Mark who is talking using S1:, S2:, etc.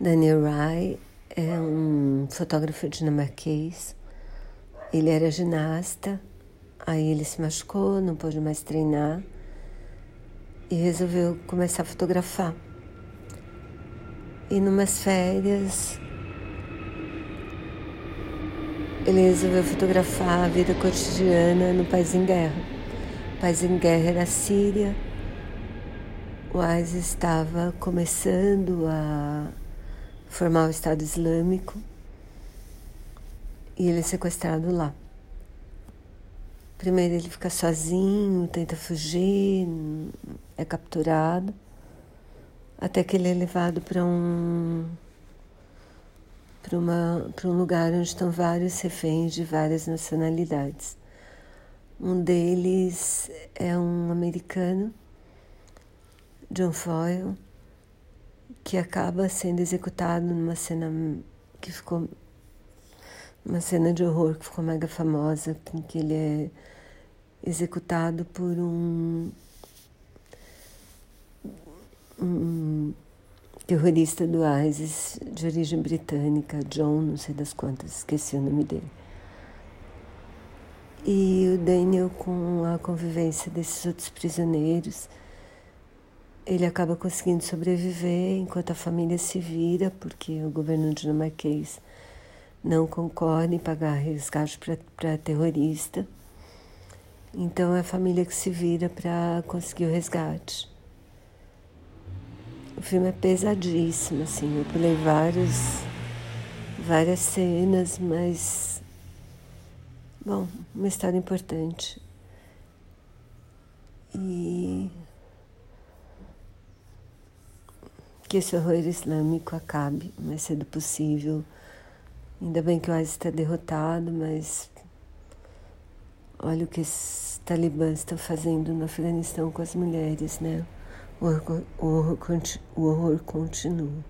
S1: Daniel Rai é um fotógrafo dinamarquês. Ele era ginasta, aí ele se machucou, não pôde mais treinar e resolveu começar a fotografar. E numas férias ele resolveu fotografar a vida cotidiana no país em guerra. O país em guerra era a Síria. O ISIS estava começando a formar o Estado Islâmico e ele é sequestrado lá. Primeiro ele fica sozinho, tenta fugir, é capturado, até que ele é levado para um para um lugar onde estão vários reféns de várias nacionalidades. Um deles é um americano, John Foyle, que acaba sendo executado numa cena que ficou uma cena de horror que ficou mega famosa, em que ele é executado por um, um terrorista do ISIS de origem britânica, John, não sei das quantas, esqueci o nome dele. E o Daniel, com a convivência desses outros prisioneiros, ele acaba conseguindo sobreviver enquanto a família se vira, porque o governo dinamarquês não concorda em pagar resgate para terrorista. Então é a família que se vira para conseguir o resgate. O filme é pesadíssimo, assim, eu pulei vários, várias cenas, mas bom, uma história importante. E que esse horror islâmico acabe o mais cedo possível. Ainda bem que o ISIS está derrotado, mas olha o que os talibãs estão fazendo no Afeganistão com as mulheres, né? O horror, o horror, o horror continua.